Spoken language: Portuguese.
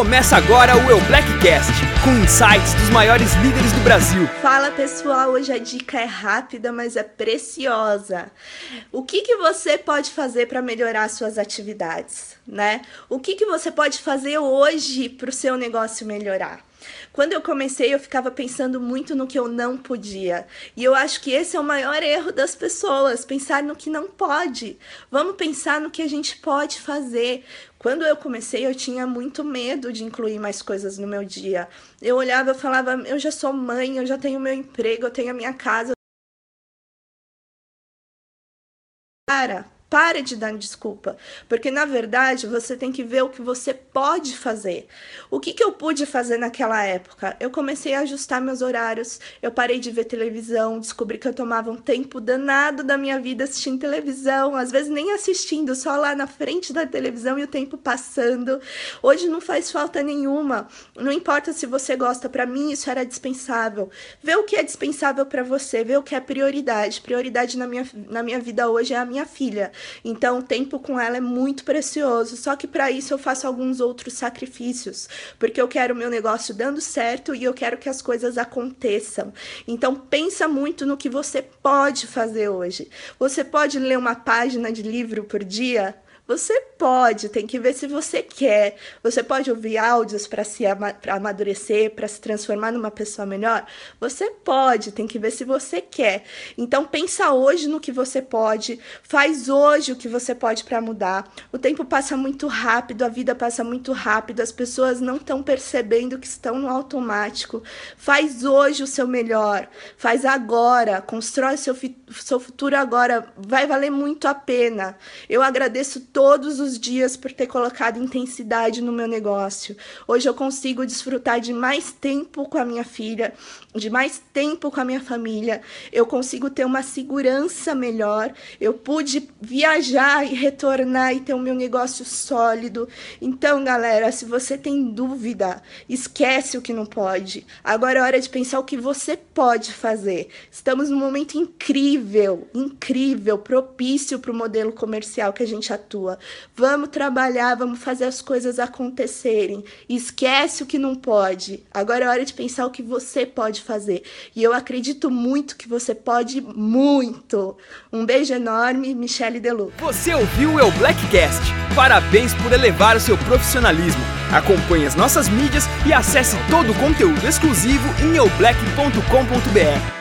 Começa agora o Eu Blackcast, com insights dos maiores líderes do Brasil. Fala pessoal, hoje a dica é rápida, mas é preciosa. O que, que você pode fazer para melhorar suas atividades, né? O que, que você pode fazer hoje para o seu negócio melhorar? Quando eu comecei, eu ficava pensando muito no que eu não podia. E eu acho que esse é o maior erro das pessoas, pensar no que não pode. Vamos pensar no que a gente pode fazer. Quando eu comecei, eu tinha muito medo de incluir mais coisas no meu dia. Eu olhava e falava: eu já sou mãe, eu já tenho meu emprego, eu tenho a minha casa. Cara, para de dar desculpa, porque na verdade você tem que ver o que você pode fazer. O que, que eu pude fazer naquela época? Eu comecei a ajustar meus horários, eu parei de ver televisão, descobri que eu tomava um tempo danado da minha vida assistindo televisão, às vezes nem assistindo, só lá na frente da televisão e o tempo passando. Hoje não faz falta nenhuma, não importa se você gosta, para mim isso era dispensável. Vê o que é dispensável para você, vê o que é prioridade. Prioridade na minha, na minha vida hoje é a minha filha. Então, o tempo com ela é muito precioso. Só que para isso eu faço alguns outros sacrifícios, porque eu quero o meu negócio dando certo e eu quero que as coisas aconteçam. Então, pensa muito no que você pode fazer hoje. Você pode ler uma página de livro por dia? Você pode, tem que ver se você quer. Você pode ouvir áudios para se ama pra amadurecer, para se transformar numa pessoa melhor? Você pode, tem que ver se você quer. Então pensa hoje no que você pode, faz hoje o que você pode para mudar. O tempo passa muito rápido, a vida passa muito rápido, as pessoas não estão percebendo que estão no automático. Faz hoje o seu melhor, faz agora, constrói seu, seu futuro agora, vai valer muito a pena. Eu agradeço os dias por ter colocado intensidade no meu negócio. Hoje eu consigo desfrutar de mais tempo com a minha filha, de mais tempo com a minha família. Eu consigo ter uma segurança melhor. Eu pude viajar e retornar e ter o meu negócio sólido. Então, galera, se você tem dúvida, esquece o que não pode. Agora é hora de pensar o que você pode fazer. Estamos num momento incrível, incrível, propício para o modelo comercial que a gente atua. Vamos trabalhar, vamos fazer as coisas acontecerem. Esquece o que não pode. Agora é hora de pensar o que você pode fazer. E eu acredito muito que você pode muito. Um beijo enorme, Michele Delu. Você ouviu o Blackcast? Parabéns por elevar o seu profissionalismo. Acompanhe as nossas mídias e acesse todo o conteúdo exclusivo em eublack.com.br.